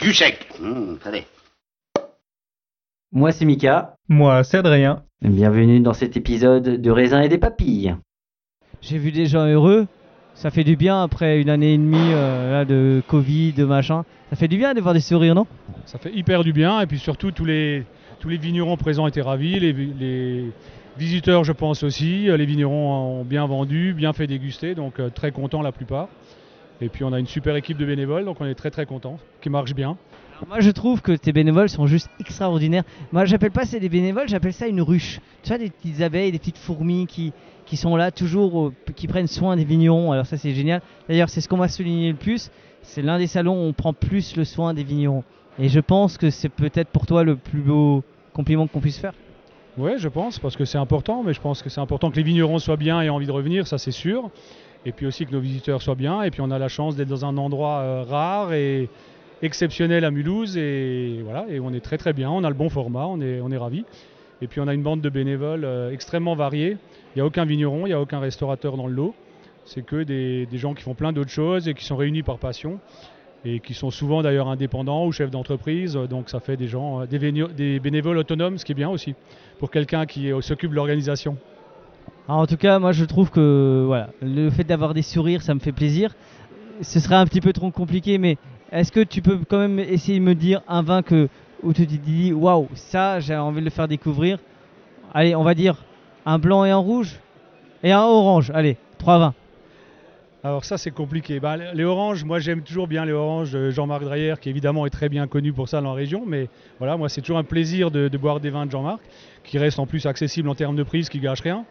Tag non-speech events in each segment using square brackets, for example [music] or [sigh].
Du sec. Hum. Moi c'est Mika, Moi, c'est Adrien. bienvenue dans cet épisode de raisin et des papilles. J'ai vu des gens heureux. Ça fait du bien après une année et demie euh, là, de Covid, de machin. Ça fait du bien de voir des sourires, non? Ça fait hyper du bien. Et puis surtout, tous les, tous les vignerons présents étaient ravis. Les, les visiteurs, je pense aussi. Euh, Les vignerons ont bien vendu, bien fait déguster. Donc euh, très contents la plupart. Et puis on a une super équipe de bénévoles. Donc on est très très contents. Qui marche bien. Alors Moi je trouve que tes bénévoles sont juste extraordinaires. Moi j'appelle pas ça des bénévoles, j'appelle ça une ruche. Tu vois des petites abeilles, des petites fourmis qui, qui sont là toujours, qui prennent soin des vignerons. Alors ça c'est génial. D'ailleurs c'est ce qu'on va souligner le plus. C'est l'un des salons où on prend plus le soin des vignerons. Et je pense que c'est peut-être pour toi le plus beau compliment qu'on puisse faire. Ouais, je pense, parce que c'est important, mais je pense que c'est important que les vignerons soient bien et aient envie de revenir, ça c'est sûr. Et puis aussi que nos visiteurs soient bien. Et puis on a la chance d'être dans un endroit euh, rare et exceptionnel à Mulhouse. Et voilà, et on est très très bien, on a le bon format, on est, on est ravis. Et puis on a une bande de bénévoles euh, extrêmement variée. Il n'y a aucun vigneron, il n'y a aucun restaurateur dans le lot. C'est que des, des gens qui font plein d'autres choses et qui sont réunis par passion. Et qui sont souvent d'ailleurs indépendants ou chefs d'entreprise. Donc ça fait des gens, euh, des, bénévoles autonomes, ce qui est bien aussi pour quelqu'un qui s'occupe de l'organisation. En tout cas, moi je trouve que voilà, le fait d'avoir des sourires, ça me fait plaisir. Ce serait un petit peu trop compliqué, mais est-ce que tu peux quand même essayer de me dire un vin que, où tu te dis waouh, ça j'ai envie de le faire découvrir Allez, on va dire un blanc et un rouge et un orange. Allez, trois vins. Alors ça c'est compliqué. Bah, les oranges, moi j'aime toujours bien les oranges Jean-Marc Dreyer, qui évidemment est très bien connu pour ça dans la région. Mais voilà, moi c'est toujours un plaisir de, boire des vins de Jean-Marc, qui restent en plus accessibles en termes de prix, ce qui gâche rien.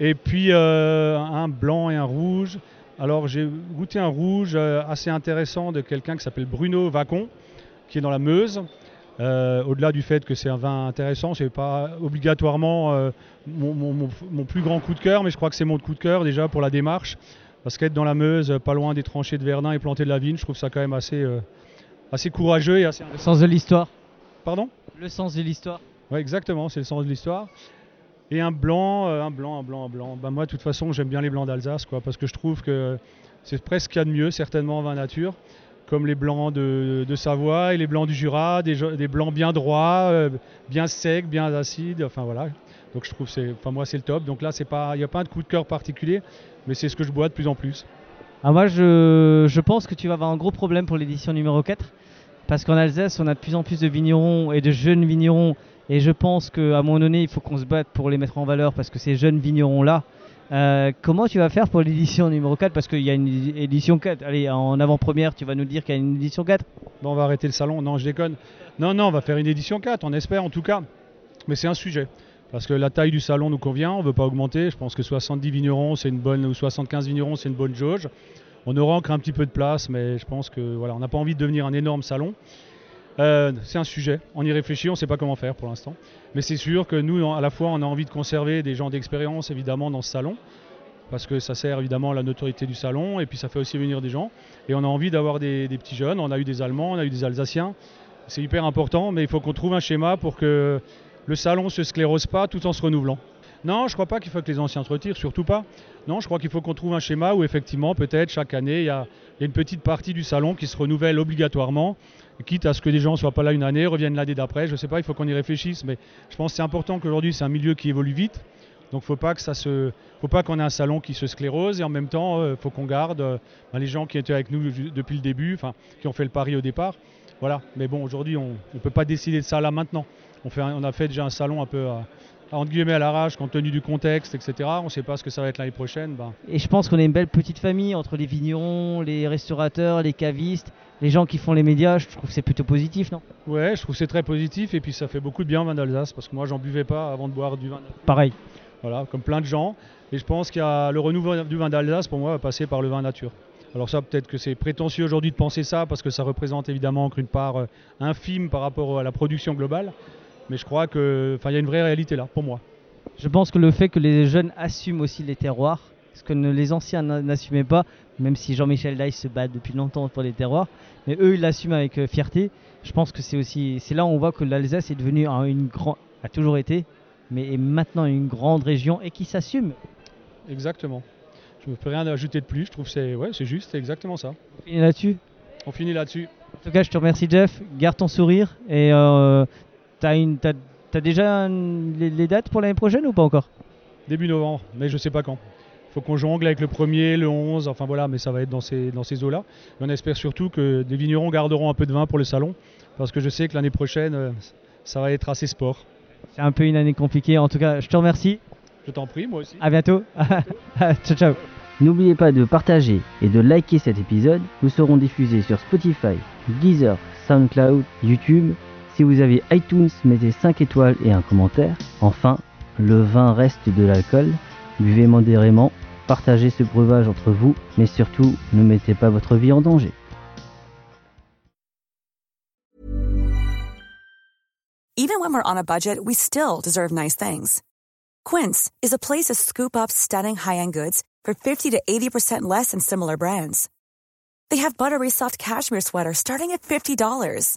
Et puis euh, un blanc et un rouge. Alors j'ai goûté un rouge euh, assez intéressant de quelqu'un qui s'appelle Bruno Vacon, qui est dans la Meuse. Euh, Au-delà du fait que c'est un vin intéressant, c'est pas obligatoirement euh, mon, mon- mon- mon plus grand coup de cœur, mais je crois que c'est mon coup de cœur déjà pour la démarche. Parce qu'être dans la Meuse, pas loin des tranchées de Verdun et planter de la vigne, je trouve ça quand même assez, euh, assez courageux et assez. Le sens de l'histoire. Pardon? Le sens de l'histoire. Ouais, exactement, c'est le sens de l'histoire. Et un blanc, euh, un blanc, un blanc, un blanc. Bah, moi, de toute façon, j'aime bien les blancs d'Alsace, quoi, parce que je trouve que c'est presque ce qu'il y a de mieux, certainement en vin nature, comme les blancs de, Savoie et les blancs du Jura, des, blancs bien droits, euh, bien secs, bien acides, enfin voilà. Donc je trouve c'est, enfin moi c'est le top. Donc là, il n'y a pas de coup de cœur particulier, mais c'est ce que je bois de plus en plus. Ah, moi je, je pense que tu vas avoir un gros problème pour l'édition numéro 4. Parce qu'en Alsace, on a de plus en plus de vignerons et de jeunes vignerons. Et je pense qu'à un moment donné, il faut qu'on se batte pour les mettre en valeur parce que ces jeunes vignerons-là, euh, comment tu vas faire pour l'édition numéro 4 Parce qu'il y a une édition 4. Allez, en avant-première, tu vas nous dire qu'il y a une édition 4 Bon, on va arrêter le salon. Non, je déconne. Non, non, on va faire une édition 4, on espère en tout cas. Mais c'est un sujet. Parce que la taille du salon nous convient, on ne veut pas augmenter. Je pense que 70 vignerons, c'est une bonne, ou 75 vignerons, c'est une bonne jauge. On aura encore un petit peu de place, mais je pense que voilà, on n'a pas envie de devenir un énorme salon. Euh, c'est un sujet, on y réfléchit, on ne sait pas comment faire pour l'instant. Mais c'est sûr que nous, à la fois, on a envie de conserver des gens d'expérience, évidemment, dans ce salon, parce que ça sert évidemment à la notoriété du salon, et puis ça fait aussi venir des gens. Et on a envie d'avoir des, des petits jeunes, on a eu des Allemands, on a eu des Alsaciens. C'est hyper important, mais il faut qu'on trouve un schéma pour que le salon ne se sclérose pas tout en se renouvelant. Non, je ne crois pas qu'il faut que les anciens se retirent, surtout pas. Non, je crois qu'il faut qu'on trouve un schéma où effectivement, peut-être chaque année, il y, a, une petite partie du salon qui se renouvelle obligatoirement, quitte à ce que des gens ne soient pas là une année, reviennent l'année d'après. Je ne sais pas, il faut qu'on y réfléchisse, mais je pense que c'est important qu'aujourd'hui, c'est un milieu qui évolue vite. Donc, faut pas faut pas qu'on ait un salon qui se sclérose et en même temps, il euh, faut qu'on garde euh, les gens qui étaient avec nous depuis le début, enfin, qui ont fait le pari au départ. Voilà. Mais bon, aujourd'hui, on ne peut pas décider de ça là maintenant. On, a fait déjà un salon un peu entre guillemets à l'arrache, compte tenu du contexte, etc. On ne sait pas ce que ça va être l'année prochaine. Ben. Et je pense qu'on est une belle petite famille entre les vignerons, les restaurateurs, les cavistes, les gens qui font les médias. Je trouve que c'est plutôt positif, non? Ouais, je trouve que c'est très positif et puis ça fait beaucoup de bien au vin d'Alsace parce que moi j'en buvais pas avant de boire du vin. Pareil. Voilà, comme plein de gens. Et je pense qu'il y a le renouveau du vin d'Alsace pour moi va passer par le vin nature. Alors ça, peut-être que c'est prétentieux aujourd'hui de penser ça, parce que ça représente évidemment une part euh, infime par rapport à la production globale. Mais je crois qu'il y a une vraie réalité là, pour moi. Je pense que le fait que les jeunes assument aussi les terroirs, ce que les anciens n'assumaient pas, même si Jean-Michel Daïs se bat depuis longtemps pour les terroirs, mais eux ils l'assument avec euh, fierté. Je pense que c'est aussi, c'est là où on voit que l'Alsace est devenue une grande, a toujours été, mais est maintenant une grande région et qui s'assume. Exactement. Je ne peux rien ajouter de plus. Je trouve que c'est ouais, c'est juste, c'est exactement ça. On finit là-dessus? On finit là-dessus. En tout cas, je te remercie Jeff. Garde ton sourire et euh, t'as une, as, déjà les, dates pour l'année prochaine ou pas encore? Début novembre, mais je sais pas quand. Il faut qu'on jongle avec le premier, le 11, enfin voilà, mais ça va être dans ces, dans ces eaux-là. On espère surtout que des vignerons garderont un peu de vin pour le salon, parce que je sais que l'année prochaine, euh, ça va être assez sport. C'est un peu une année compliquée. En tout cas, je te remercie. Je t'en prie, moi aussi. À bientôt. [laughs] ciao, ciao. N'oubliez pas de partager et de liker cet épisode. Nous serons diffusés sur Spotify, Deezer, SoundCloud, YouTube. Si vous avez iTunes, mettez 5 étoiles et un commentaire. Enfin, le vin reste de l'alcool. Buvez modérément, partagez ce breuvage entre vous, mais surtout, ne mettez pas votre vie en danger. Even when we're on a budget, we still deserve nice things. Quince is a place to scoop up stunning high-end goods for 50 to 80% less than similar brands. They have buttery soft cashmere sweaters starting at $50,